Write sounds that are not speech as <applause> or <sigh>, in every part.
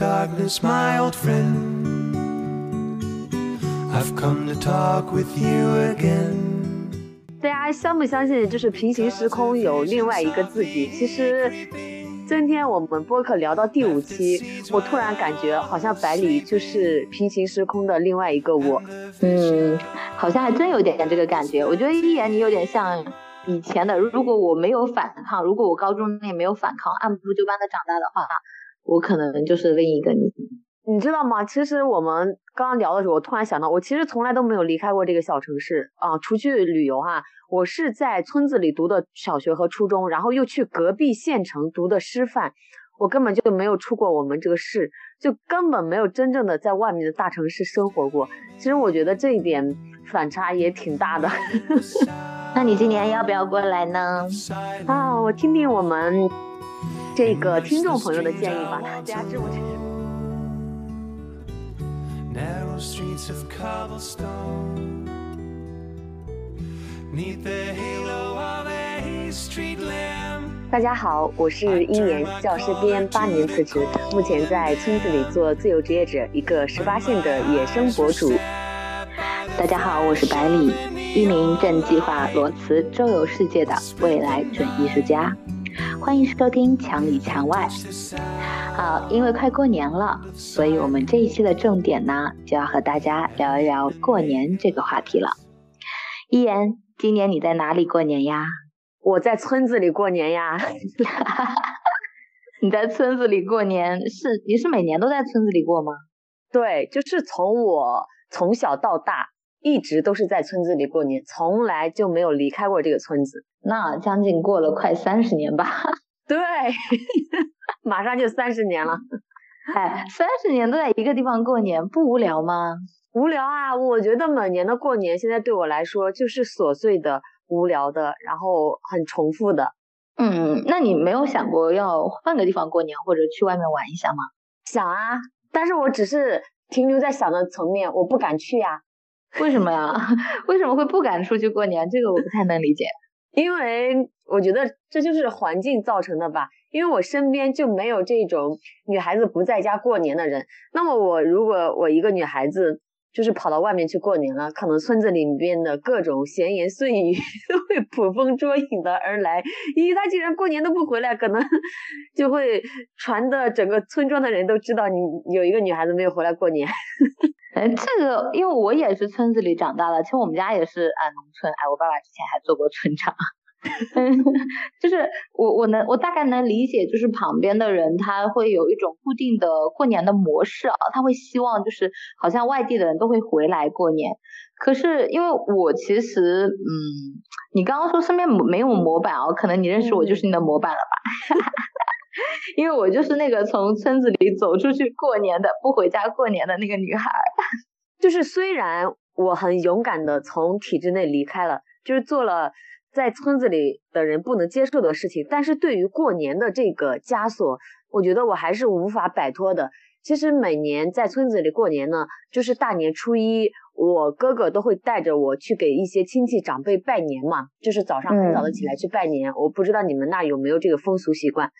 darkness, my old friend. I've come to talk with you again. 大家相不相信，就是平行时空有另外一个自己？其实，今天我们播客聊到第五期，我突然感觉好像百里就是平行时空的另外一个我。嗯，好像还真有点点这个感觉。我觉得一言你有点像以前的，如果我没有反抗，如果我高中也没有反抗，按部就班的长大的话，我可能就是另一个你。你知道吗？其实我们刚刚聊的时候，我突然想到，我其实从来都没有离开过这个小城市啊，出去旅游哈。我是在村子里读的小学和初中，然后又去隔壁县城读的师范，我根本就没有出过我们这个市，就根本没有真正的在外面的大城市生活过。其实我觉得这一点反差也挺大的。<laughs> 那你今年要不要过来呢？啊，我听听我们这个听众朋友的建议吧，大家知不知？narrow streets of cobblestone. Neath the halo of a street lamp. 大家好，我是一年教师编，八年辞职，目前在村子里做自由职业者，一个十八线的野生博主。大家好，我是百里，一名正计划裸辞周游世界的未来准艺术家。欢迎收听《墙里墙外》。好，因为快过年了，所以我们这一期的重点呢，就要和大家聊一聊过年这个话题了。一言，今年你在哪里过年呀？我在村子里过年呀。<laughs> 你在村子里过年是？你是每年都在村子里过吗？对，就是从我从小到大，一直都是在村子里过年，从来就没有离开过这个村子。那将近过了快三十年吧？<laughs> 对。<laughs> 马上就三十年了，哎，三十年都在一个地方过年，不无聊吗？无聊啊！我觉得每年的过年，现在对我来说就是琐碎的、无聊的，然后很重复的。嗯，那你没有想过要换个地方过年，或者去外面玩一下吗？想啊，但是我只是停留在想的层面，我不敢去呀。为什么呀？<laughs> 为什么会不敢出去过年？这个我不太能理解。因为我觉得这就是环境造成的吧。因为我身边就没有这种女孩子不在家过年的人，那么我如果我一个女孩子就是跑到外面去过年了，可能村子里面的各种闲言碎语 <laughs> 都会捕风捉影的而来。咦，他竟然过年都不回来，可能 <laughs> 就会传的整个村庄的人都知道你有一个女孩子没有回来过年。<laughs> 哎，这个因为我也是村子里长大的，其实我们家也是啊农村，哎，我爸爸之前还做过村长。<laughs> 就是我我能我大概能理解，就是旁边的人他会有一种固定的过年的模式啊，他会希望就是好像外地的人都会回来过年。可是因为我其实嗯，你刚刚说身边没有模板哦，可能你认识我就是你的模板了吧？<laughs> 因为我就是那个从村子里走出去过年的，不回家过年的那个女孩。<laughs> 就是虽然我很勇敢的从体制内离开了，就是做了。在村子里的人不能接受的事情，但是对于过年的这个枷锁，我觉得我还是无法摆脱的。其实每年在村子里过年呢，就是大年初一，我哥哥都会带着我去给一些亲戚长辈拜年嘛，就是早上很早的起来去拜年。我不知道你们那有没有这个风俗习惯。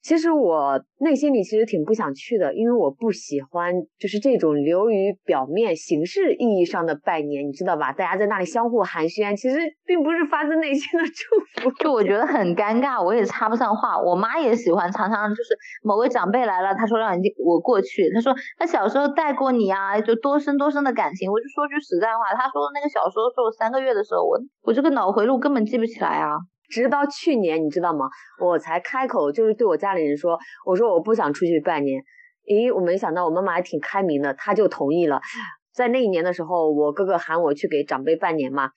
其实我内心里其实挺不想去的，因为我不喜欢就是这种流于表面、形式意义上的拜年，你知道吧？大家在那里相互寒暄，其实并不是发自内心的祝福，就我觉得很尴尬，我也插不上话。我妈也喜欢常常就是某个长辈来了，她说让你我过去，她说她小时候带过你啊，就多深多深的感情。我就说句实在话，她说那个小时候说我三个月的时候，我我这个脑回路根本记不起来啊。直到去年，你知道吗？我才开口，就是对我家里人说，我说我不想出去拜年。咦，我没想到我妈妈还挺开明的，她就同意了。在那一年的时候，我哥哥喊我去给长辈拜年嘛，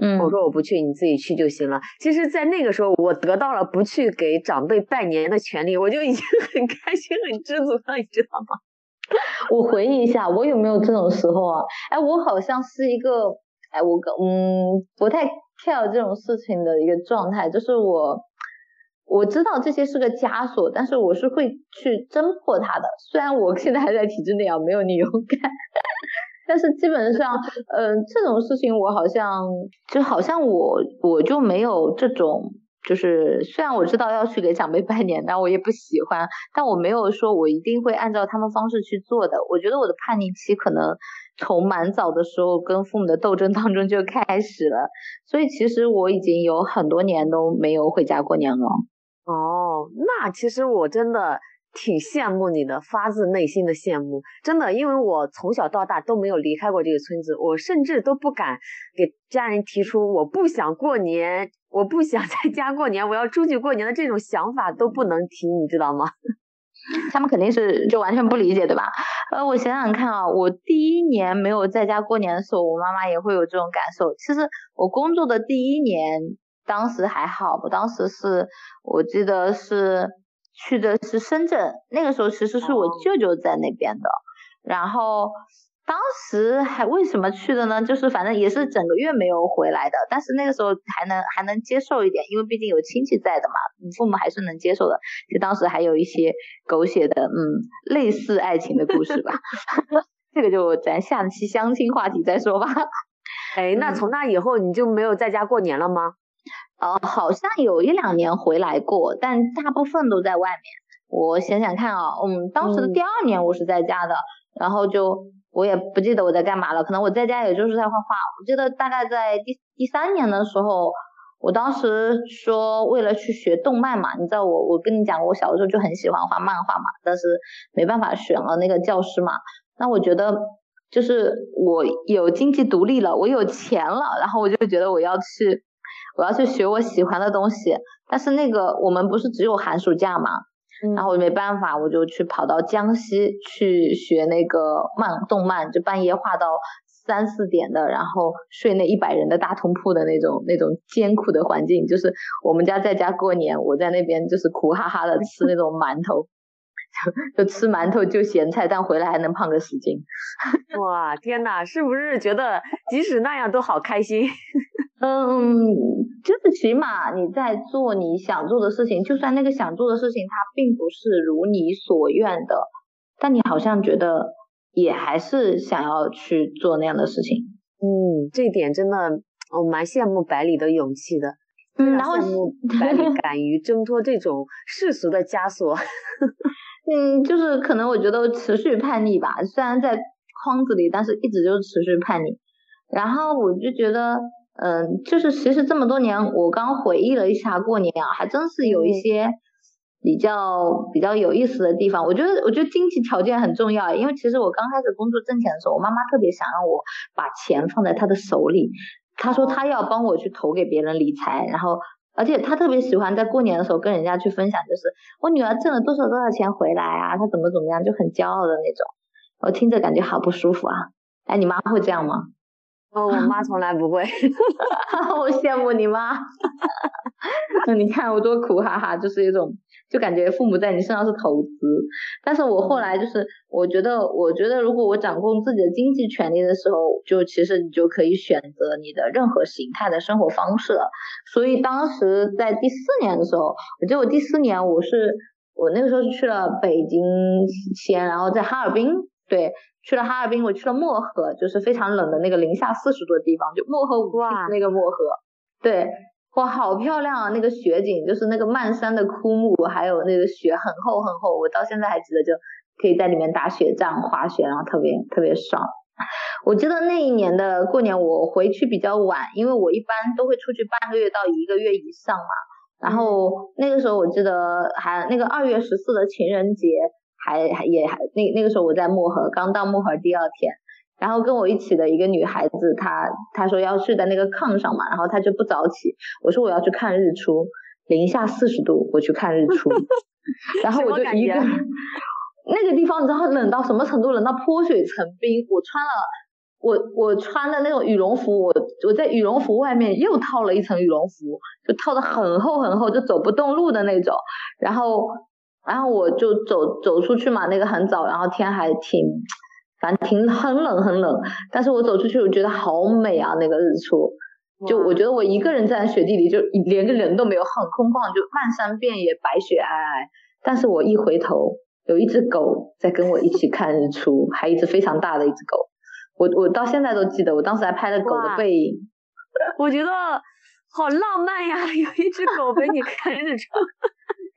嗯，我说我不去，你自己去就行了。其实，在那个时候，我得到了不去给长辈拜年的权利，我就已经很开心、很知足了，你知道吗？<laughs> 我回忆一下，我有没有这种时候啊？哎，我好像是一个，哎，我嗯不太。跳这种事情的一个状态，就是我我知道这些是个枷锁，但是我是会去侦破它的。虽然我现在还在体制内啊，没有你勇敢，<laughs> 但是基本上，嗯，这种事情我好像就好像我我就没有这种就是虽然我知道要去给长辈拜年，但我也不喜欢，但我没有说我一定会按照他们方式去做的。我觉得我的叛逆期可能从蛮早的时候跟父母的斗争当中就开始了，所以其实我已经有很多年都没有回家过年了。哦，那其实我真的。挺羡慕你的，发自内心的羡慕，真的，因为我从小到大都没有离开过这个村子，我甚至都不敢给家人提出我不想过年，我不想在家过年，我要出去过年的这种想法都不能提，你知道吗？他们肯定是就完全不理解，对吧？呃，我想想看啊，我第一年没有在家过年的时候，我妈妈也会有这种感受。其实我工作的第一年，当时还好，我当时是我记得是。去的是深圳，那个时候其实是我舅舅在那边的，然后当时还为什么去的呢？就是反正也是整个月没有回来的，但是那个时候还能还能接受一点，因为毕竟有亲戚在的嘛，你父母还是能接受的。就当时还有一些狗血的，嗯，类似爱情的故事吧，<laughs> 这个就咱下期相亲话题再说吧。<laughs> 哎，那从那以后你就没有在家过年了吗？呃，好像有一两年回来过，但大部分都在外面。我想想看啊，嗯，当时的第二年我是在家的，然后就我也不记得我在干嘛了，可能我在家也就是在画画。我记得大概在第第三年的时候，我当时说为了去学动漫嘛，你知道我我跟你讲，我小的时候就很喜欢画漫画嘛，但是没办法选了那个教师嘛。那我觉得就是我有经济独立了，我有钱了，然后我就觉得我要去。我要去学我喜欢的东西，但是那个我们不是只有寒暑假嘛，然后没办法，我就去跑到江西去学那个漫动漫，就半夜画到三四点的，然后睡那一百人的大通铺的那种那种艰苦的环境，就是我们家在家过年，我在那边就是苦哈哈的吃那种馒头，<laughs> 就吃馒头就咸菜，但回来还能胖个十斤。<laughs> 哇，天哪，是不是觉得即使那样都好开心？嗯，就是起码你在做你想做的事情，就算那个想做的事情它并不是如你所愿的，但你好像觉得也还是想要去做那样的事情。嗯，这一点真的我蛮羡慕百里的勇气的。嗯，然后百里 <laughs> 敢于挣脱这种世俗的枷锁。<laughs> 嗯，就是可能我觉得持续叛逆吧，虽然在框子里，但是一直就持续叛逆。然后我就觉得。嗯，就是其实这么多年，我刚回忆了一下过年啊，还真是有一些比较比较有意思的地方。我觉得，我觉得经济条件很重要，因为其实我刚开始工作挣钱的时候，我妈妈特别想让我把钱放在她的手里，她说她要帮我去投给别人理财，然后而且她特别喜欢在过年的时候跟人家去分享，就是我女儿挣了多少多少钱回来啊，她怎么怎么样，就很骄傲的那种。我听着感觉好不舒服啊！哎，你妈会这样吗？哦，我妈从来不会，<laughs> 我羡慕你妈。那 <laughs> 你看我多苦哈哈，就是一种，就感觉父母在你身上是投资。但是我后来就是，我觉得，我觉得如果我掌控自己的经济权利的时候，就其实你就可以选择你的任何形态的生活方式了。所以当时在第四年的时候，我记得我第四年我是，我那个时候是去了北京先，然后在哈尔滨，对。去了哈尔滨，我去了漠河，就是非常冷的那个零下四十度的地方，就漠河五那个漠河，对，哇，好漂亮啊！那个雪景，就是那个漫山的枯木，还有那个雪很厚很厚，我到现在还记得，就可以在里面打雪仗、滑雪，然后特别特别爽。我记得那一年的过年，我回去比较晚，因为我一般都会出去半个月到一个月以上嘛。然后那个时候我记得还那个二月十四的情人节。还还也还那那个时候我在漠河，刚到漠河第二天，然后跟我一起的一个女孩子，她她说要睡在那个炕上嘛，然后她就不早起，我说我要去看日出，零下四十度我去看日出，<laughs> 然后我就一个 <laughs> 那个地方你知道冷到什么程度？冷到泼水成冰，我穿了我我穿的那种羽绒服，我我在羽绒服外面又套了一层羽绒服，就套的很厚很厚，就走不动路的那种，然后。然后我就走走出去嘛，那个很早，然后天还挺，反正挺很冷很冷。但是我走出去，我觉得好美啊，那个日出。就我觉得我一个人站在雪地里，就连个人都没有，很空旷，就漫山遍野白雪皑皑。但是我一回头，有一只狗在跟我一起看日出，还一只非常大的一只狗。我我到现在都记得，我当时还拍了狗的背影。<laughs> 我觉得。好浪漫呀！<laughs> 有一只狗陪你看日出。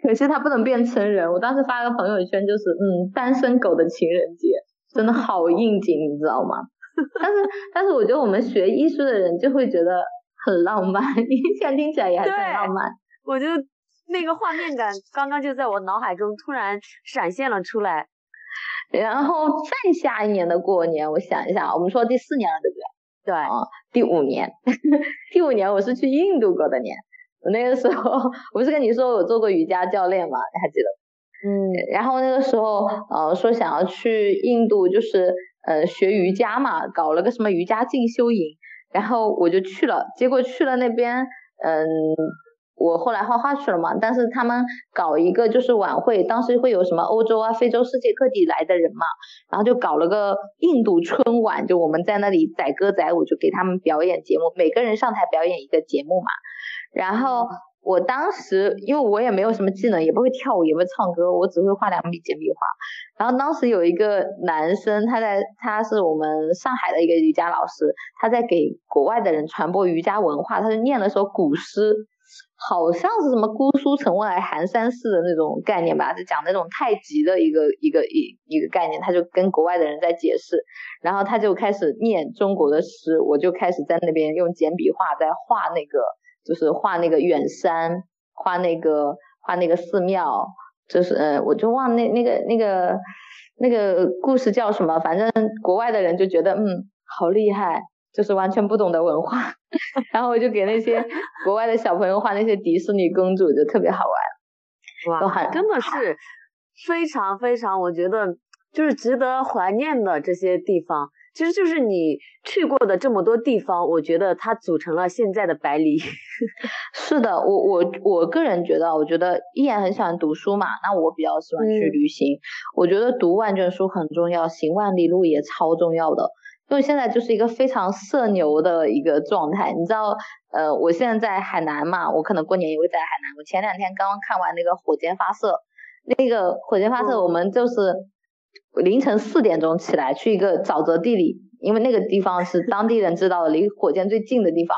可惜它不能变成人。我当时发个朋友圈，就是嗯，单身狗的情人节，真的好应景，你知道吗？但是但是，我觉得我们学艺术的人就会觉得很浪漫，你现在听起来也很浪漫。我就那个画面感，刚刚就在我脑海中突然闪现了出来。然后再下一年的过年，我想一下，我们说第四年了，对不对？对啊，第五年，<laughs> 第五年我是去印度过的年。我那个时候，我不是跟你说我做过瑜伽教练嘛？你还记得？嗯，然后那个时候，呃，说想要去印度，就是呃学瑜伽嘛，搞了个什么瑜伽进修营，然后我就去了。结果去了那边，嗯。我后来画画去了嘛，但是他们搞一个就是晚会，当时会有什么欧洲啊、非洲、世界各地来的人嘛，然后就搞了个印度春晚，就我们在那里载歌载舞，就给他们表演节目，每个人上台表演一个节目嘛。然后我当时因为我也没有什么技能，也不会跳舞，也不会唱歌，我只会画两笔简笔画。然后当时有一个男生，他在他是我们上海的一个瑜伽老师，他在给国外的人传播瑜伽文化，他就念了首古诗。好像是什么姑苏城外寒山寺的那种概念吧，是讲那种太极的一个一个一一个概念，他就跟国外的人在解释，然后他就开始念中国的诗，我就开始在那边用简笔画在画那个，就是画那个远山，画那个画那个寺庙，就是呃，我就忘那那个那个那个故事叫什么，反正国外的人就觉得嗯好厉害。就是完全不懂得文化，<laughs> 然后我就给那些国外的小朋友画那些迪士尼公主，就特别好玩。哇，真的是非常非常，我觉得就是值得怀念的这些地方，其实就是你去过的这么多地方，我觉得它组成了现在的百里。<laughs> 是的，我我我个人觉得，我觉得依然很喜欢读书嘛，那我比较喜欢去旅行。我觉得读万卷书很重要，行万里路也超重要的。因为现在就是一个非常社牛的一个状态，你知道，呃，我现在在海南嘛，我可能过年也会在海南。我前两天刚刚看完那个火箭发射，那个火箭发射，我们就是凌晨四点钟起来去一个沼泽地里，因为那个地方是当地人知道的，离火箭最近的地方，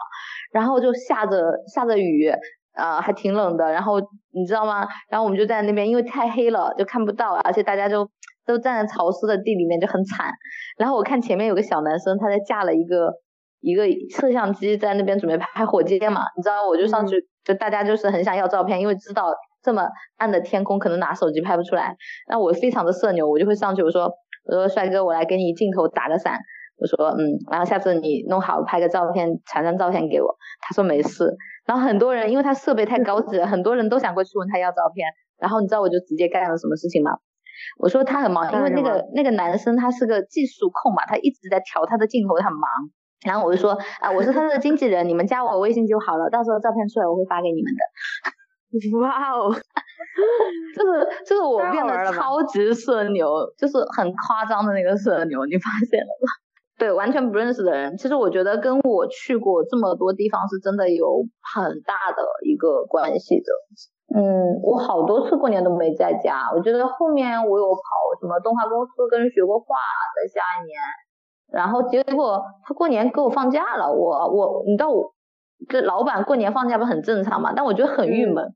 然后就下着下着雨，呃，还挺冷的，然后你知道吗？然后我们就在那边，因为太黑了就看不到，而且大家就。都站在潮湿的地里面就很惨，然后我看前面有个小男生，他在架了一个一个摄像机在那边准备拍火箭嘛，你知道我就上去，就大家就是很想要照片，因为知道这么暗的天空可能拿手机拍不出来，那我非常的社牛，我就会上去我说我说帅哥我来给你镜头打个伞，我说嗯，然后下次你弄好拍个照片传张照片给我，他说没事，然后很多人因为他设备太高级了，很多人都想过去问他要照片，然后你知道我就直接干了什么事情吗？我说他很忙，因为那个那个男生他是个技术控嘛，他一直在调他的镜头，他很忙。然后我就说啊，我是他的经纪人，你们加我微信就好了，到时候照片出来我会发给你们的。<laughs> 哇哦，<laughs> 就是就是我变得超级社牛，就是很夸张的那个社牛，你发现了吗？<laughs> 对，完全不认识的人，其实我觉得跟我去过这么多地方是真的有很大的一个关系的。嗯，我好多次过年都没在家。我觉得后面我有跑什么动画公司跟学过画的下一年，然后结果他过年给我放假了。我我你知道我这老板过年放假不很正常嘛？但我觉得很郁闷。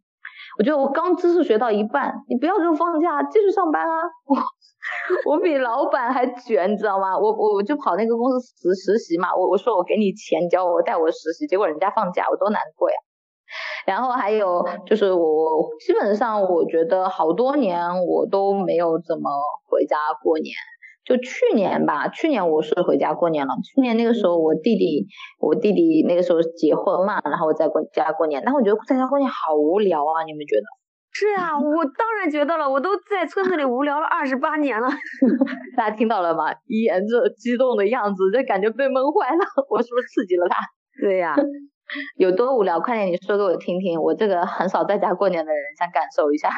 我觉得我刚知识学到一半，你不要给我放假，继续上班啊！我 <laughs> 我比老板还卷，你知道吗？我我我就跑那个公司实实习嘛。我我说我给你钱，你教我带我实习，结果人家放假，我多难过呀。然后还有就是我基本上我觉得好多年我都没有怎么回家过年，就去年吧，去年我是回家过年了。去年那个时候我弟弟我弟弟那个时候结婚嘛，然后我在过家过年，但我觉得在家过年好无聊啊，你们觉得？<laughs> 是啊，我当然觉得了，我都在村子里无聊了二十八年了。<laughs> 大家听到了吗？一言这激动的样子，就感觉被闷坏了。<laughs> 我是不是刺激了他？对呀。有多无聊？快点，你说给我听听。我这个很少在家过年的人，想感受一下。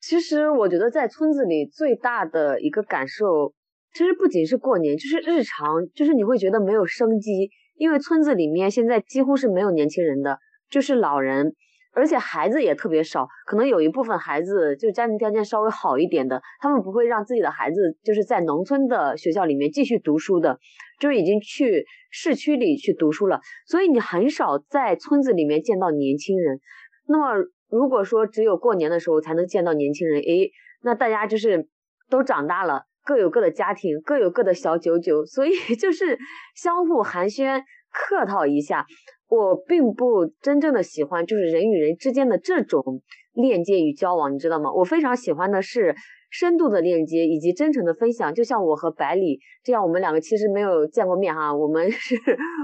其实我觉得在村子里最大的一个感受，其实不仅是过年，就是日常，就是你会觉得没有生机，因为村子里面现在几乎是没有年轻人的，就是老人，而且孩子也特别少，可能有一部分孩子就家庭条件稍微好一点的，他们不会让自己的孩子就是在农村的学校里面继续读书的，就已经去市区里去读书了，所以你很少在村子里面见到年轻人。那么如果说只有过年的时候才能见到年轻人，诶，那大家就是都长大了，各有各的家庭，各有各的小九九，所以 <laughs> 就是相互寒暄客套一下。我并不真正的喜欢，就是人与人之间的这种链接与交往，你知道吗？我非常喜欢的是深度的链接以及真诚的分享。就像我和百里这样，我们两个其实没有见过面哈，我们 <laughs> 是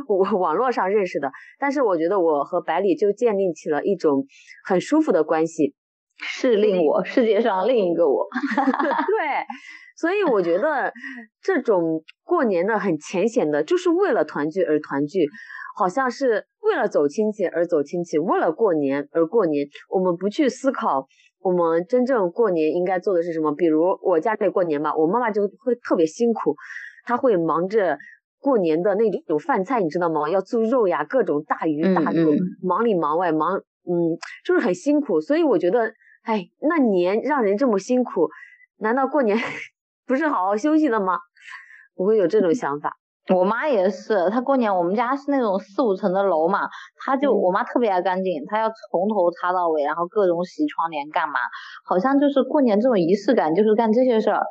网网络上认识的。但是我觉得我和百里就建立起了一种很舒服的关系，是令我世界上另一个我。<laughs> 对，所以我觉得这种过年的很浅显的，就是为了团聚而团聚。好像是为了走亲戚而走亲戚，为了过年而过年。我们不去思考，我们真正过年应该做的是什么。比如我家里过年吧，我妈妈就会特别辛苦，她会忙着过年的那种饭菜，你知道吗？要做肉呀，各种大鱼大肉，忙里忙外，忙，嗯，就是很辛苦。所以我觉得，哎，那年让人这么辛苦，难道过年 <laughs> 不是好好休息的吗？我会有这种想法。我妈也是，她过年我们家是那种四五层的楼嘛，她就我妈特别爱干净，她要从头擦到尾，然后各种洗窗帘干嘛，好像就是过年这种仪式感就是干这些事儿，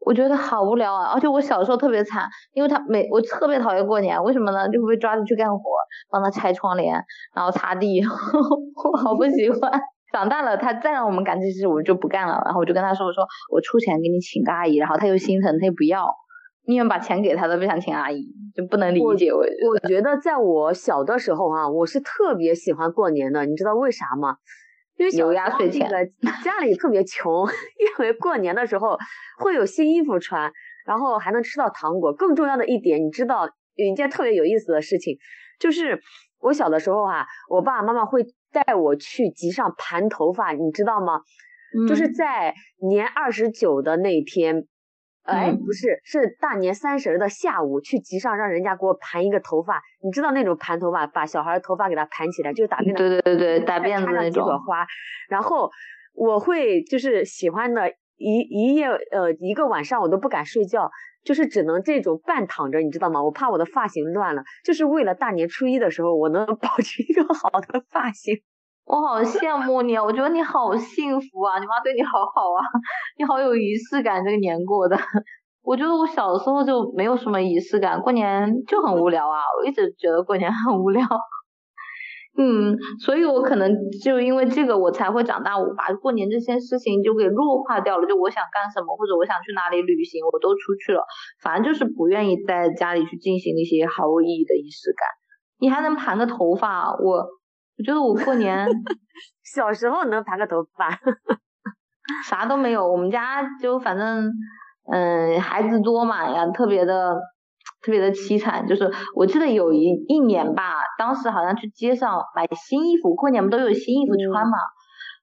我觉得好无聊啊！而且我小时候特别惨，因为她每我特别讨厌过年，为什么呢？就会被抓着去干活，帮她拆窗帘，然后擦地，<laughs> 我好不喜欢。长大了，她再让我们干这些事，我们就不干了。然后我就跟她说，我说我出钱给你请个阿姨，然后她又心疼，她又不要。宁愿把钱给他都不想请阿姨，就不能理解我。我觉得在我小的时候啊，我是特别喜欢过年的，你知道为啥吗？因为有压岁钱，家里特别穷，<laughs> 因为过年的时候会有新衣服穿，然后还能吃到糖果。更重要的一点，你知道有一件特别有意思的事情，就是我小的时候啊，我爸爸妈妈会带我去集上盘头发，你知道吗？就是在年二十九的那天。哎，不是，是大年三十的下午去集上，让人家给我盘一个头发。你知道那种盘头发，把小孩的头发给他盘起来，就是打辫子。对对对对，打辫子那种。几朵花，然后我会就是喜欢的一一夜呃一个晚上我都不敢睡觉，就是只能这种半躺着，你知道吗？我怕我的发型乱了，就是为了大年初一的时候我能 <laughs> 保持一个好的发型。我好羡慕你啊，我觉得你好幸福啊！你妈对你好好啊，你好有仪式感，这个年过的。我觉得我小时候就没有什么仪式感，过年就很无聊啊！我一直觉得过年很无聊。嗯，所以我可能就因为这个，我才会长大，我把过年这些事情就给弱化掉了。就我想干什么，或者我想去哪里旅行，我都出去了。反正就是不愿意在家里去进行那些毫无意义的仪式感。你还能盘个头发，我。我觉得我过年 <laughs> 小时候能盘个头发，<laughs> 啥都没有。我们家就反正嗯孩子多嘛呀，特别的特别的凄惨。就是我记得有一一年吧，当时好像去街上买新衣服，过年不都有新衣服穿嘛？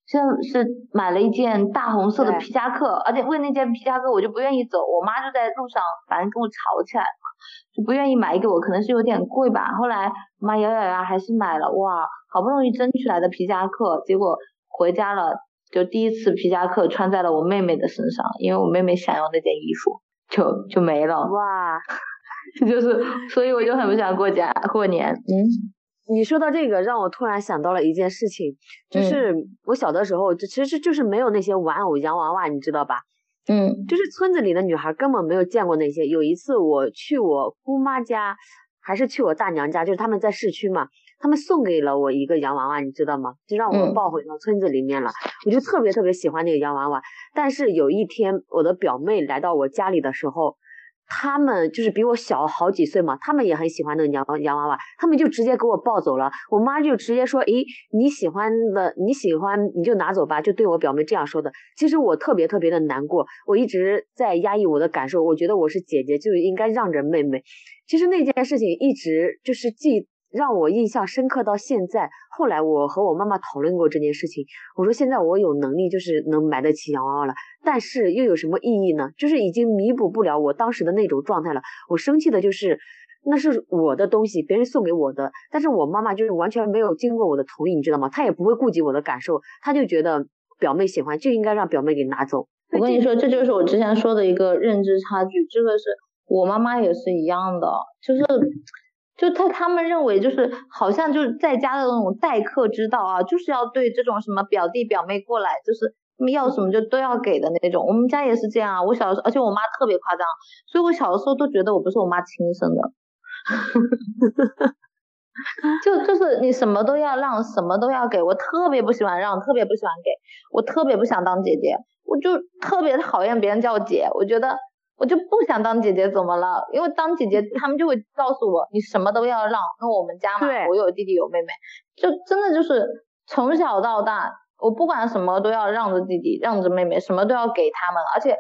像是买了一件大红色的皮夹克，而且为那件皮夹克我就不愿意走，我妈就在路上反正跟我吵起来嘛，就不愿意买给我，可能是有点贵吧。后来妈咬咬牙还是买了，哇！好不容易争取来的皮夹克，结果回家了，就第一次皮夹克穿在了我妹妹的身上，因为我妹妹想要那件衣服，就就没了。哇，<laughs> 就是，所以我就很不想过家过年。嗯，你说到这个，让我突然想到了一件事情，就是我小的时候，就其实就是没有那些玩偶洋娃娃，你知道吧？嗯，就是村子里的女孩根本没有见过那些。有一次我去我姑妈家，还是去我大娘家，就是他们在市区嘛。他们送给了我一个洋娃娃，你知道吗？就让我抱回到村子里面了。我就特别特别喜欢那个洋娃娃。但是有一天，我的表妹来到我家里的时候，他们就是比我小好几岁嘛，他们也很喜欢那个洋洋娃娃，他们就直接给我抱走了。我妈就直接说：“诶，你喜欢的，你喜欢你就拿走吧。”就对我表妹这样说的。其实我特别特别的难过，我一直在压抑我的感受。我觉得我是姐姐，就应该让着妹妹。其实那件事情一直就是记。让我印象深刻到现在。后来我和我妈妈讨论过这件事情，我说现在我有能力，就是能买得起洋娃娃了，但是又有什么意义呢？就是已经弥补不了我当时的那种状态了。我生气的就是那是我的东西，别人送给我的，但是我妈妈就是完全没有经过我的同意，你知道吗？她也不会顾及我的感受，她就觉得表妹喜欢就应该让表妹给拿走。我跟你说，这就是我之前说的一个认知差距，这个是我妈妈也是一样的，就是就他他们认为就是好像就是在家的那种待客之道啊，就是要对这种什么表弟表妹过来，就是要什么就都要给的那种。我们家也是这样啊，我小时候，而且我妈特别夸张，所以我小的时候都觉得我不是我妈亲生的。<laughs> 就就是你什么都要让，什么都要给我，特别不喜欢让，特别不喜欢给我，特别不想当姐姐，我就特别讨厌别人叫我姐，我觉得我就不想当姐姐，怎么了？因为当姐姐他们就会告诉我，你什么都要让。那我们家嘛，我有弟弟有妹妹，就真的就是从小到大，我不管什么都要让着弟弟，让着妹妹，什么都要给他们，而且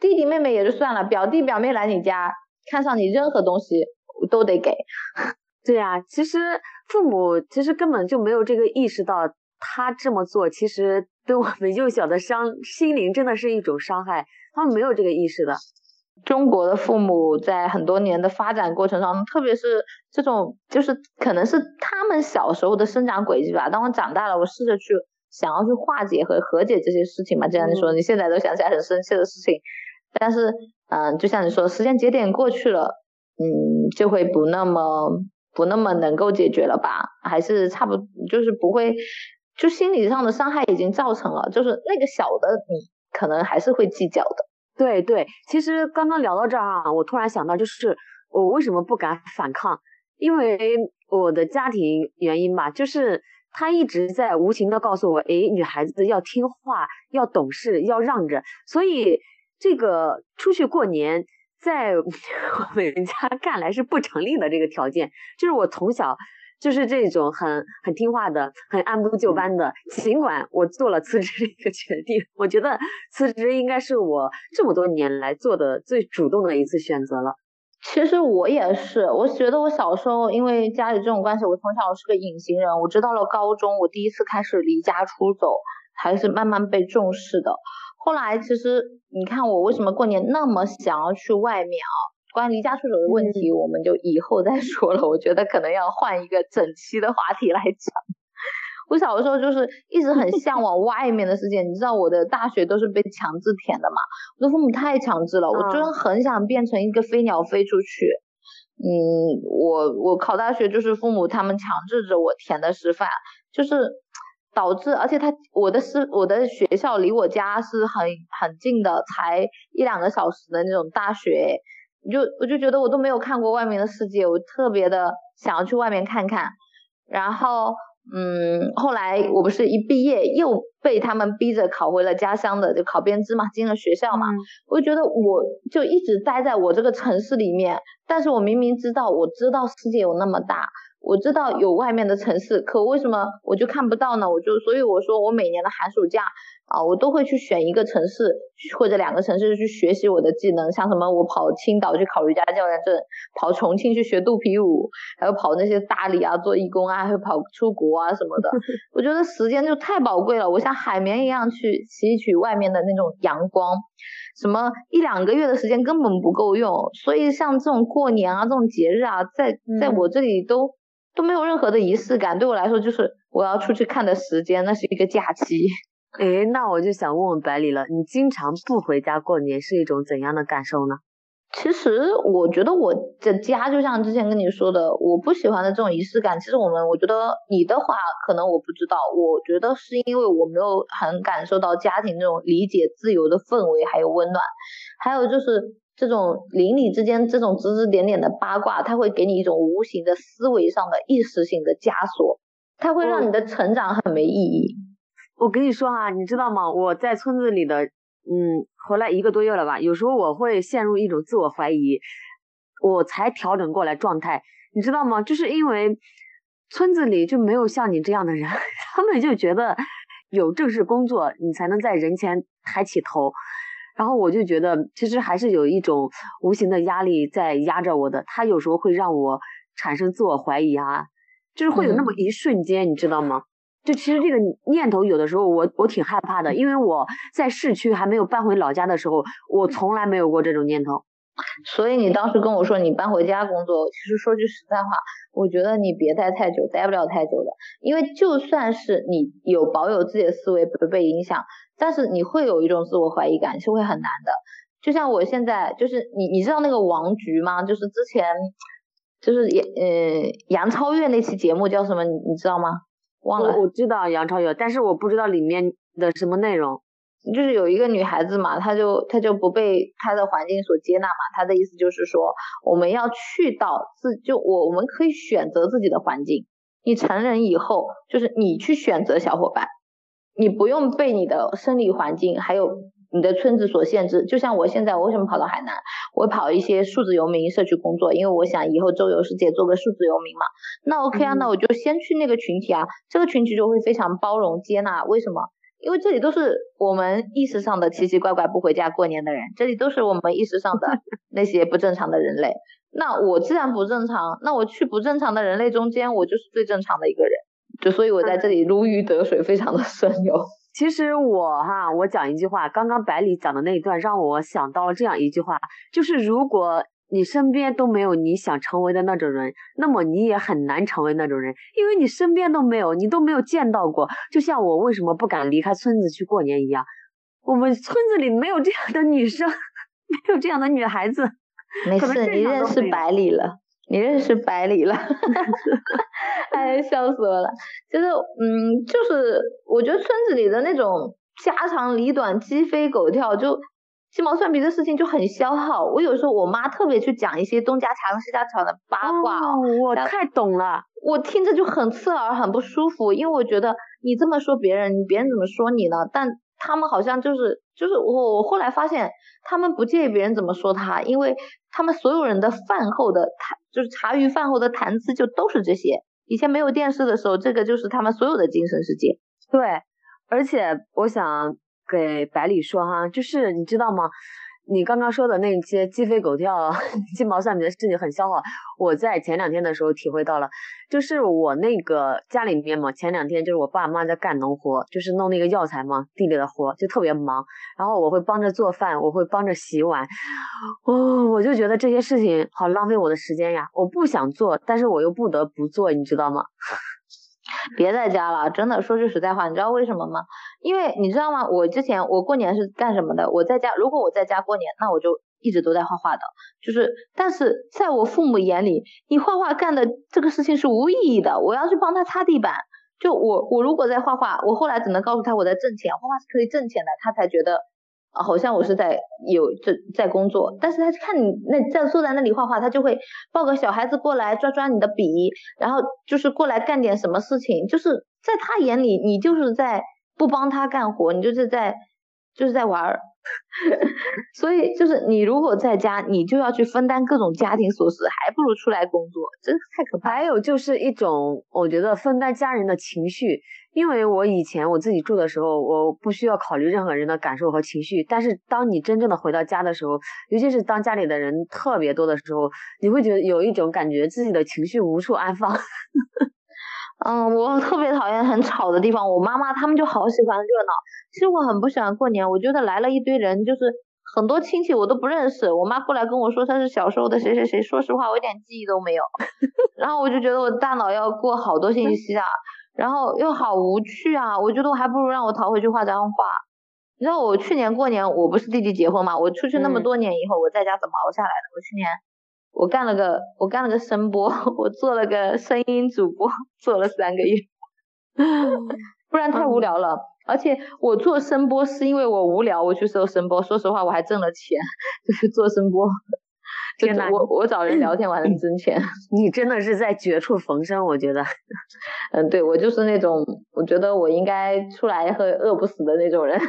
弟弟妹妹也就算了，表弟表妹来你家看上你任何东西。都得给，<laughs> 对呀，其实父母其实根本就没有这个意识到，他这么做其实对我们幼小的伤心灵真的是一种伤害，他们没有这个意识的。中国的父母在很多年的发展过程中，特别是这种就是可能是他们小时候的生长轨迹吧。当我长大了，我试着去想要去化解和和解这些事情嘛。就像你说，你现在都想起来很生气的事情，但是嗯，就像你说，时间节点过去了。嗯，就会不那么不那么能够解决了吧？还是差不就是不会，就心理上的伤害已经造成了，就是那个小的你可能还是会计较的。对对，其实刚刚聊到这儿啊，我突然想到，就是我为什么不敢反抗？因为我的家庭原因吧，就是他一直在无情的告诉我，哎，女孩子要听话，要懂事，要让着。所以这个出去过年。在 <laughs> 我们家看来是不成立的这个条件，就是我从小就是这种很很听话的，很按部就班的。尽管我做了辞职这个决定，我觉得辞职应该是我这么多年来做的最主动的一次选择了。其实我也是，我觉得我小时候因为家里这种关系，我从小是个隐形人。我直到了高中，我第一次开始离家出走，还是慢慢被重视的。后来其实你看我为什么过年那么想要去外面啊？关于离家出走的问题，我们就以后再说了。我觉得可能要换一个整期的话题来讲。我小的时候就是一直很向往外面的世界，你知道我的大学都是被强制填的嘛？我的父母太强制了，我真的很想变成一个飞鸟飞出去。嗯，我我考大学就是父母他们强制着我填的师范，就是。导致，而且他我的师我的学校离我家是很很近的，才一两个小时的那种大学，就我就觉得我都没有看过外面的世界，我特别的想要去外面看看。然后，嗯，后来我不是一毕业又被他们逼着考回了家乡的，就考编制嘛，进了学校嘛，我就觉得我就一直待在我这个城市里面，但是我明明知道，我知道世界有那么大。我知道有外面的城市，可为什么我就看不到呢？我就所以我说我每年的寒暑假啊，我都会去选一个城市或者两个城市去学习我的技能，像什么我跑青岛去考瑜伽教练证，跑重庆去学肚皮舞，还有跑那些大理啊做义工啊，还有跑出国啊什么的。<laughs> 我觉得时间就太宝贵了，我像海绵一样去吸取外面的那种阳光，什么一两个月的时间根本不够用，所以像这种过年啊这种节日啊，在在我这里都。都没有任何的仪式感，对我来说就是我要出去看的时间，那是一个假期。哎，那我就想问问百里了，你经常不回家过年是一种怎样的感受呢？其实我觉得我的家就像之前跟你说的，我不喜欢的这种仪式感。其实我们，我觉得你的话可能我不知道，我觉得是因为我没有很感受到家庭那种理解、自由的氛围还有温暖，还有就是。这种邻里之间这种指指点点的八卦，它会给你一种无形的思维上的意识性的枷锁，它会让你的成长很没意义。我跟你说哈，你知道吗？我在村子里的，嗯，回来一个多月了吧？有时候我会陷入一种自我怀疑，我才调整过来状态，你知道吗？就是因为村子里就没有像你这样的人，<laughs> 他们就觉得有正式工作，你才能在人前抬起头。然后我就觉得，其实还是有一种无形的压力在压着我的，他有时候会让我产生自我怀疑啊，就是会有那么一瞬间，你知道吗？就其实这个念头有的时候我我挺害怕的，因为我在市区还没有搬回老家的时候，我从来没有过这种念头。所以你当时跟我说你搬回家工作，其实说句实在话，我觉得你别待太久，待不了太久的，因为就算是你有保有自己的思维不被影响，但是你会有一种自我怀疑感，是会很难的。就像我现在，就是你你知道那个王菊吗？就是之前就是杨呃杨超越那期节目叫什么？你知道吗？忘了。我知道杨超越，但是我不知道里面的什么内容。就是有一个女孩子嘛，她就她就不被她的环境所接纳嘛。她的意思就是说，我们要去到自就我我们可以选择自己的环境。你成人以后，就是你去选择小伙伴，你不用被你的生理环境还有你的村子所限制。就像我现在，我为什么跑到海南？我跑一些数字游民社区工作，因为我想以后周游世界，做个数字游民嘛。那 OK 啊，那我就先去那个群体啊，这个群体就会非常包容接纳。为什么？因为这里都是我们意识上的奇奇怪怪不回家过年的人，这里都是我们意识上的 <laughs> 那些不正常的人类。那我自然不正常，那我去不正常的人类中间，我就是最正常的一个人。就所以我在这里如鱼得水，非常的顺溜。其实我哈，我讲一句话，刚刚百里讲的那一段让我想到了这样一句话，就是如果。你身边都没有你想成为的那种人，那么你也很难成为那种人，因为你身边都没有，你都没有见到过。就像我为什么不敢离开村子去过年一样，我们村子里没有这样的女生，没有这样的女孩子。没事，你认识百里了，你认识百里了 <laughs> <laughs> 哎，笑死我了。就是，嗯，就是我觉得村子里的那种家长里短、鸡飞狗跳，就。鸡毛蒜皮的事情就很消耗。我有时候我妈特别去讲一些东家长西家长的八卦，我太懂了，我听着就很刺耳，很不舒服。因为我觉得你这么说别人，别人怎么说你呢？但他们好像就是就是我我后来发现，他们不介意别人怎么说他，因为他们所有人的饭后的谈，就是茶余饭后的谈资就都是这些。以前没有电视的时候，这个就是他们所有的精神世界。对，而且我想。给百里说哈，就是你知道吗？你刚刚说的那些鸡飞狗跳、<laughs> 鸡毛蒜皮的事情很消耗。我在前两天的时候体会到了，就是我那个家里面嘛，前两天就是我爸妈在干农活，就是弄那个药材嘛，地里的活就特别忙。然后我会帮着做饭，我会帮着洗碗。哦，我就觉得这些事情好浪费我的时间呀！我不想做，但是我又不得不做，你知道吗？别在家了，真的说句实在话，你知道为什么吗？因为你知道吗？我之前我过年是干什么的？我在家，如果我在家过年，那我就一直都在画画的。就是，但是在我父母眼里，你画画干的这个事情是无意义的。我要去帮他擦地板。就我我如果在画画，我后来只能告诉他我在挣钱，画画是可以挣钱的，他才觉得。啊，好像我是在有在在工作，但是他看你那在坐在那里画画，他就会抱个小孩子过来抓抓你的笔，然后就是过来干点什么事情，就是在他眼里你就是在不帮他干活，你就是在就是在玩儿。<laughs> 所以就是你如果在家，你就要去分担各种家庭琐事，还不如出来工作，真太可怕。还有就是一种，我觉得分担家人的情绪，因为我以前我自己住的时候，我不需要考虑任何人的感受和情绪，但是当你真正的回到家的时候，尤其是当家里的人特别多的时候，你会觉得有一种感觉，自己的情绪无处安放。嗯，我特别讨厌很吵的地方。我妈妈他们就好喜欢热闹。其实我很不喜欢过年，我觉得来了一堆人，就是很多亲戚我都不认识。我妈过来跟我说她是小时候的谁谁谁，说实话我一点记忆都没有。<laughs> 然后我就觉得我大脑要过好多信息啊，然后又好无趣啊。我觉得我还不如让我逃回去画张画。你知道我去年过年我不是弟弟结婚嘛，我出去那么多年以后，我在家怎么熬下来的？我去年。我干了个，我干了个声波，<laughs> 我做了个声音主播，做了三个月，<laughs> 不然太无聊了。而且我做声波是因为我无聊，我去做声波。说实话，我还挣了钱，<laughs> 就是做声波。天呐，我我找人聊天我还能挣钱。你真的是在绝处逢生，我觉得。嗯，对我就是那种，我觉得我应该出来会饿不死的那种人，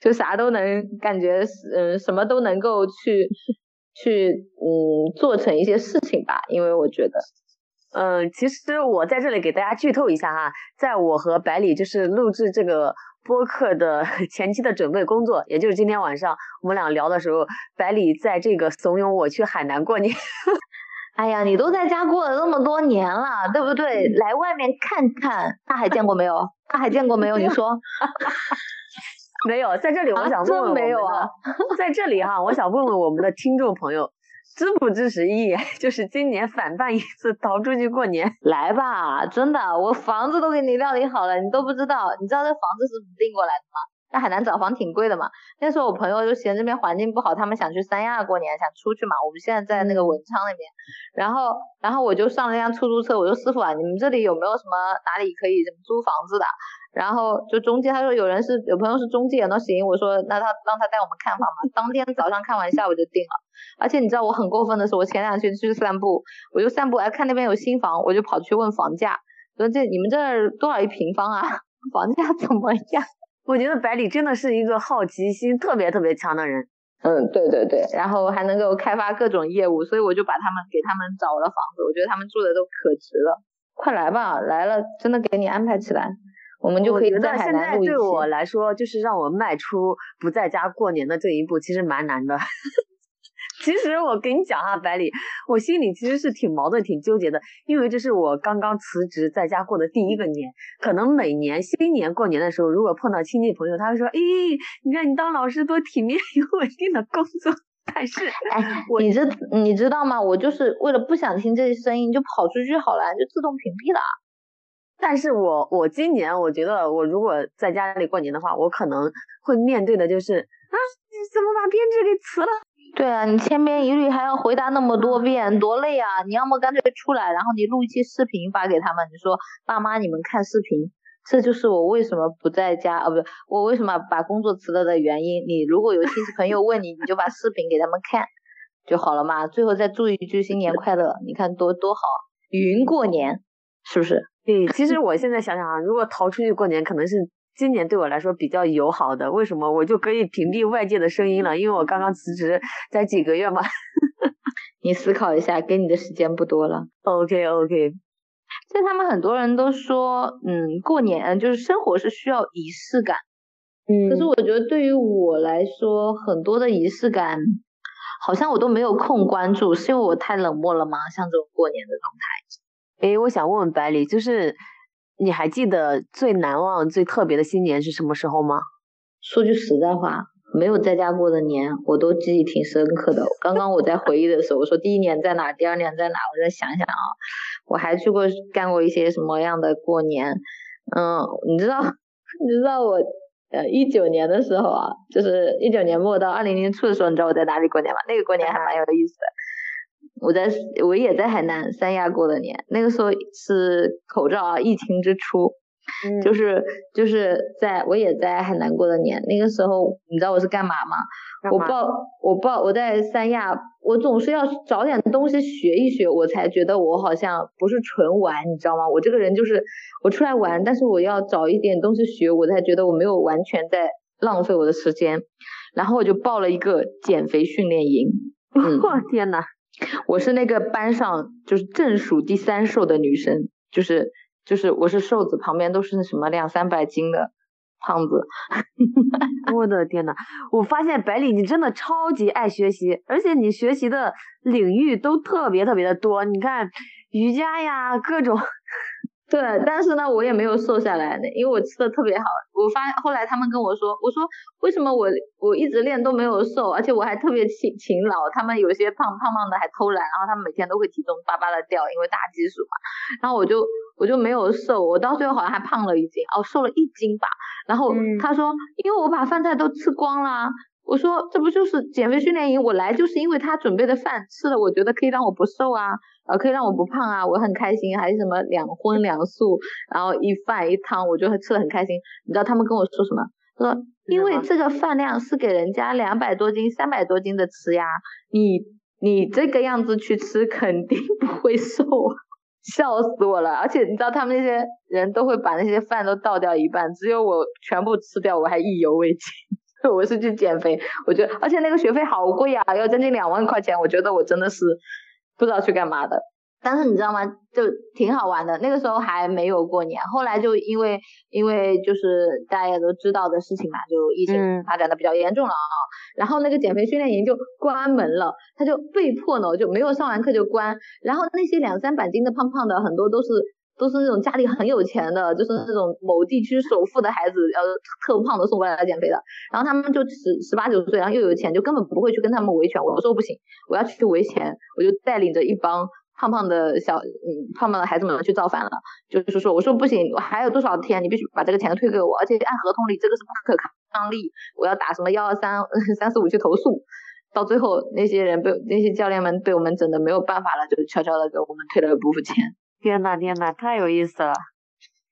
就啥都能，感觉嗯什么都能够去。去嗯做成一些事情吧，因为我觉得，嗯，其实我在这里给大家剧透一下哈，在我和百里就是录制这个播客的 <laughs> 前期的准备工作，也就是今天晚上我们俩聊的时候，百里在这个怂恿我去海南过年。<laughs> 哎呀，你都在家过了那么多年了，对不对？来外面看看，大海见过没有？大海见过没有？你说。<laughs> 没有，在这里我想问真问没有啊在这里哈，我想问问我们的听众朋友，支不支持一言，<laughs> 就是今年反办一次逃出去过年？来吧，真的，我房子都给你料理好了，你都不知道。你知道这房子是怎么订过来的吗？在海南找房挺贵的嘛。那时候我朋友就嫌这边环境不好，他们想去三亚过年，想出去嘛。我们现在在那个文昌那边，然后然后我就上了辆出租车，我说师傅啊，你们这里有没有什么哪里可以怎么租房子的？然后就中介，他说有人是有朋友是中介，那行，我说那他让他带我们看房嘛。当天早上看完，下午就定了。而且你知道我很过分的是，我前两天去散步，我就散步，哎，看那边有新房，我就跑去问房价，说这你们这儿多少一平方啊？<laughs> 房价怎么样？我觉得百里真的是一个好奇心特别特别强的人。嗯，对对对，然后还能够开发各种业务，所以我就把他们给他们找了房子，我觉得他们住的都可值了。快来吧，来了真的给你安排起来，我们就可以在海得现在南录一期。对我来说，就是让我迈出不在家过年的这一步，其实蛮难的。<laughs> 其实我跟你讲哈，百里，我心里其实是挺矛盾、挺纠结的，因为这是我刚刚辞职在家过的第一个年。可能每年新年过年的时候，如果碰到亲戚朋友，他会说：“咦，你看你当老师多体面，<laughs> 有稳定的工作。”但是，哎，我你知你知道吗？我就是为了不想听这些声音，就跑出去好了，就自动屏蔽了。但是我我今年我觉得，我如果在家里过年的话，我可能会面对的就是啊，你怎么把编制给辞了？对啊，你千篇一律还要回答那么多遍，多累啊！你要么干脆出来，然后你录一期视频发给他们，你说爸妈你们看视频，这就是我为什么不在家啊，不是我为什么把工作辞了的原因。你如果有亲戚朋友问你，你就把视频给他们看就好了嘛。最后再祝一句新年快乐，你看多多好，云过年是不是？对，其实我现在想想啊，如果逃出去过年，可能是今年对我来说比较友好的。为什么？我就可以屏蔽外界的声音了，因为我刚刚辞职才几个月嘛。<laughs> 你思考一下，给你的时间不多了。OK OK，所以他们很多人都说，嗯，过年嗯就是生活是需要仪式感。嗯可是我觉得对于我来说，很多的仪式感好像我都没有空关注，是因为我太冷漠了吗？像这种过年的状态。诶，我想问问百里，就是你还记得最难忘、最特别的新年是什么时候吗？说句实在话，没有在家过的年，我都记忆挺深刻的。刚刚我在回忆的时候，我说第一年在哪，第二年在哪，我再想想啊，我还去过干过一些什么样的过年？嗯，你知道，<laughs> 你知道我呃一九年的时候啊，就是一九年末到二零年初的时候，你知道我在哪里过年吗？那个过年还蛮有意思的。我在我也在海南三亚过的年，那个时候是口罩啊疫情之初，嗯就是就是在我也在海南过的年，那个时候你知道我是干嘛吗？我报我报我在三亚，我总是要找点东西学一学，我才觉得我好像不是纯玩，你知道吗？我这个人就是我出来玩，但是我要找一点东西学，我才觉得我没有完全在浪费我的时间。然后我就报了一个减肥训练营，嗯我 <laughs> 天呐，我是那个班上就是正数第三瘦的女生，就是就是我是瘦子，旁边都是什么两三百斤的胖子。<laughs> 我的天呐！我发现百里你真的超级爱学习，而且你学习的领域都特别特别的多。你看瑜伽呀，各种对，但是呢，我也没有瘦下来呢，因为我吃的特别好。我发后来他们跟我说，我说为什么我我一直练都没有瘦，而且我还特别勤勤劳。他们有些胖胖胖的还偷懒，然后他们每天都会体重巴巴的掉，因为大基数嘛。然后我就我就没有瘦，我到最后好像还胖了一斤，哦，瘦了一斤吧。然后嗯他说，因为我把饭菜都吃光啦。我说这不就是减肥训练营？我来就是因为他准备的饭吃了，我觉得可以让我不瘦啊，呃，可以让我不胖啊，我很开心。还是什么两荤两素，然后一饭一汤，我就吃的很开心。你知道他们跟我说什么？他说因为这个饭量是给人家两百多斤、三百多斤的吃呀，你你这个样子去吃肯定不会瘦啊。笑死我了！而且你知道他们那些人都会把那些饭都倒掉一半，只有我全部吃掉，我还意犹未尽。我是去减肥，我觉得，而且那个学费好贵啊，要将近两万块钱，我觉得我真的是不知道去干嘛的。但是你知道吗？就挺好玩的。那个时候还没有过年，后来就因为因为就是大家也都知道的事情嘛，就疫情嗯发展的比较严重了啊。然后那个减肥训练营就关门了，他就被迫呢就没有上完课就关。然后那些两三百斤的胖胖的，很多都是都是那种家里很有钱的，就是那种某地区首富的孩子，呃，特胖的送过来来减肥的。然后他们就十十八九岁，然后又有钱，就根本不会去跟他们维权。我说不行，我要去维权，我就带领着一帮胖胖的小嗯胖胖的孩子们去造反了。就是说，我说不行，我还有多少天，你必须把这个钱退给我，而且按合同里这个是不可抗力，我要打什么幺二三 <laughs> 三四五去投诉。到最后，那些人被那些教练们被我们整的没有办法了，就悄悄的给我们退了一部分钱。天呐天呐，太有意思了。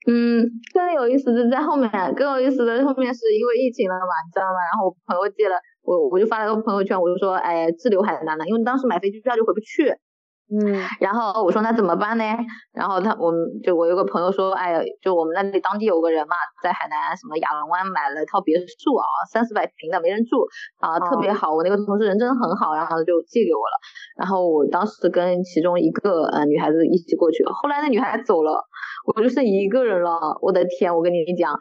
嗯，更有意思的在后面，更有意思的后面是因为疫情了嘛，你知道吗？然后我朋友借了我，我就发了个朋友圈，我就说，哎，滞留海南了，因为当时买飞机票就回不去。嗯，然后我说那怎么办呢？然后他我们就我有个朋友说，哎呀，就我们那里当地有个人嘛，在海南什么亚龙湾买了一套别墅啊，三四百平的没人住啊，特别好。我那个同事人真的很好，然后就借给我了。然后我当时跟其中一个呃女孩子一起过去，后来那女孩走了，我就剩一个人了。我的天，我跟你讲。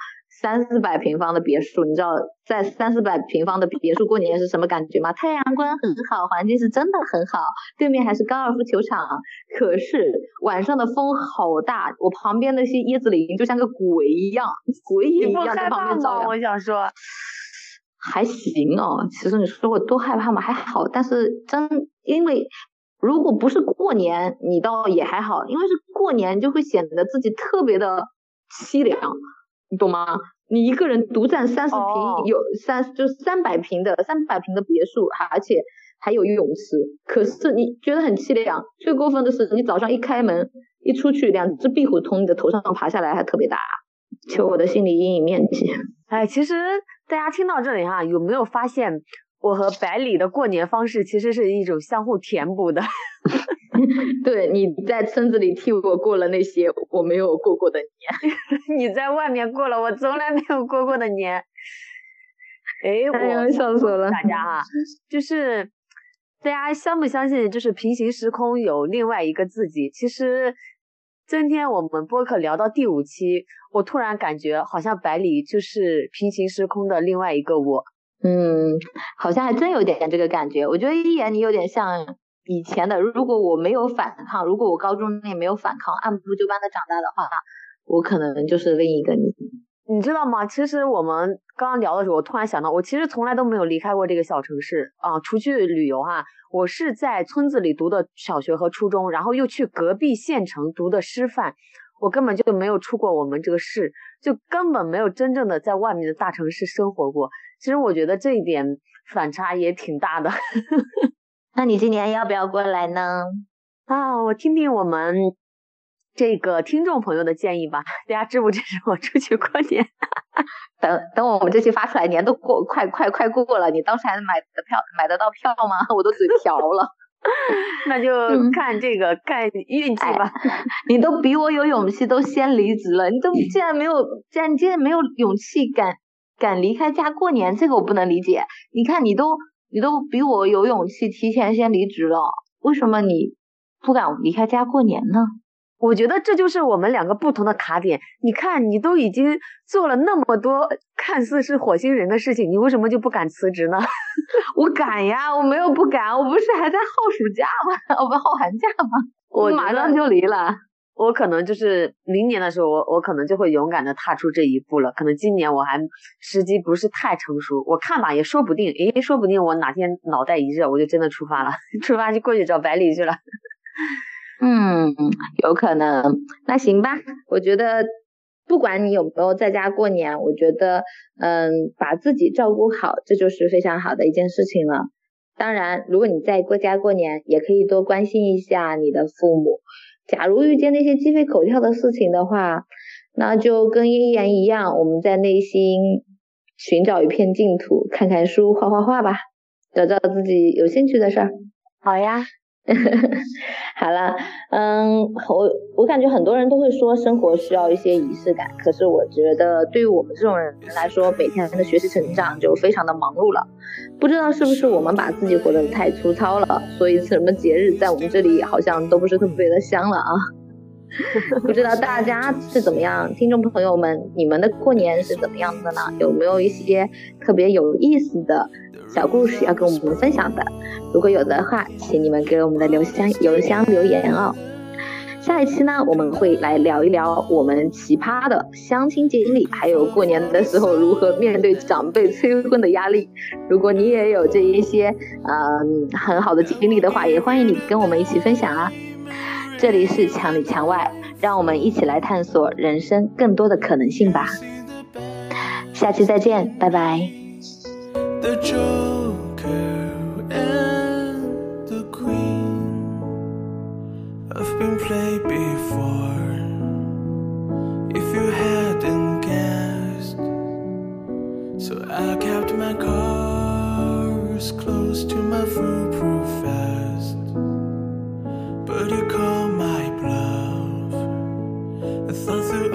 三四百平方的别墅，你知道在三四百平方的别墅过年是什么感觉吗？太阳光很好，环境是真的很好，对面还是高尔夫球场。可是晚上的风好大，我旁边那些椰子林就像个鬼一样，鬼一样在旁边照我想说，还行哦。其实你说我多害怕嘛？还好，但是真因为如果不是过年，你倒也还好，因为是过年就会显得自己特别的凄凉。你懂吗？你一个人独占三十平，有三就三百平的三百平的别墅，而且还有游泳池。可是你觉得很凄凉。最过分的是，你早上一开门一出去，两只壁虎从你的头上爬下来，还特别大，求我的心理阴影面积。<laughs> 哎，其实大家听到这里哈，有没有发现我和百里的过年方式其实是一种相互填补的？<laughs> <laughs> 对，你在村子里替我过了那些我没有过过的年，<laughs> 你在外面过了我从来没有过过的年。哎，我笑死了，大家啊，<laughs> 就是大家相不相信，就是平行时空有另外一个自己？其实今天我们播客聊到第五期，我突然感觉好像百里就是平行时空的另外一个我。嗯，好像还真有点这个感觉。我觉得一眼你有点像。以前的，如果我没有反抗，如果我高中那没有反抗，按部就班的长大的话，我可能就是另一个你。你知道吗？其实我们刚刚聊的时候，我突然想到，我其实从来都没有离开过这个小城市啊，出去旅游哈。我是在村子里读的小学和初中，然后又去隔壁县城读的师范，我根本就没有出过我们这个市，就根本没有真正的在外面的大城市生活过。其实我觉得这一点反差也挺大的。<laughs> 那你今年要不要过来呢？啊，我听听我们这个听众朋友的建议吧。大家支不支持我出去过年？等 <laughs> 等，我们这期发出来，年都过快快快过了，你当时还买的票买得到票吗？<laughs> 我都嘴瓢了。<laughs> 那就看这个看运气吧。你都比我有勇气，都先离职了。你都竟然没有，竟然竟然没有勇气敢敢离开家过年，这个我不能理解。你看你都。你都比我有勇气提前先离职了，为什么你不敢离开家过年呢？我觉得这就是我们两个不同的卡点。你看，你都已经做了那么多看似是火星人的事情，你为什么就不敢辞职呢？<laughs> 我敢呀，我没有不敢，我不是还在耗暑假吗？<laughs> 我不耗寒假吗？我马上就离了。我可能就是明年的时候，我我可能就会勇敢的踏出这一步了。可能今年我还时机不是太成熟，我看吧，也说不定。诶，说不定我哪天脑袋一热，我就真的出发了，<laughs> 出发就过去找百里去了。<laughs> 嗯，有可能。那行吧，我觉得不管你有没有在家过年，我觉得嗯，把自己照顾好，这就是非常好的一件事情了。当然，如果你在过家过年，也可以多关心一下你的父母。假如遇见那些鸡飞狗跳的事情的话，那就跟依言一样，我们在内心寻找一片净土，看看书，画画画吧，找找自己有兴趣的事儿。好呀。<laughs> 好了，嗯，我我感觉很多人都会说生活需要一些仪式感，可是我觉得对于我们这种人来说，每天的学习成长就非常的忙碌了。不知道是不是我们把自己活得太粗糙了，所以什么节日在我们这里好像都不是特别的香了啊？<laughs> 不知道大家是怎么样听众朋友们你们的过年是怎么样的呢？有没有一些特别有意思的小故事要跟我们分享的？如果有的话请你们给我们的留香邮箱留言哦。下一期呢我们会来聊一聊我们奇葩的相亲经历还有过年的时候如何面对长辈催婚的压力。如果你也有这一些嗯很好的经历的话也欢迎你跟我们一起分享啊。这里是墙里墙外让我们一起来探索人生更多的可能性吧。下期再见拜拜。So i kept my car slow to my floor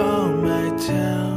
all my town.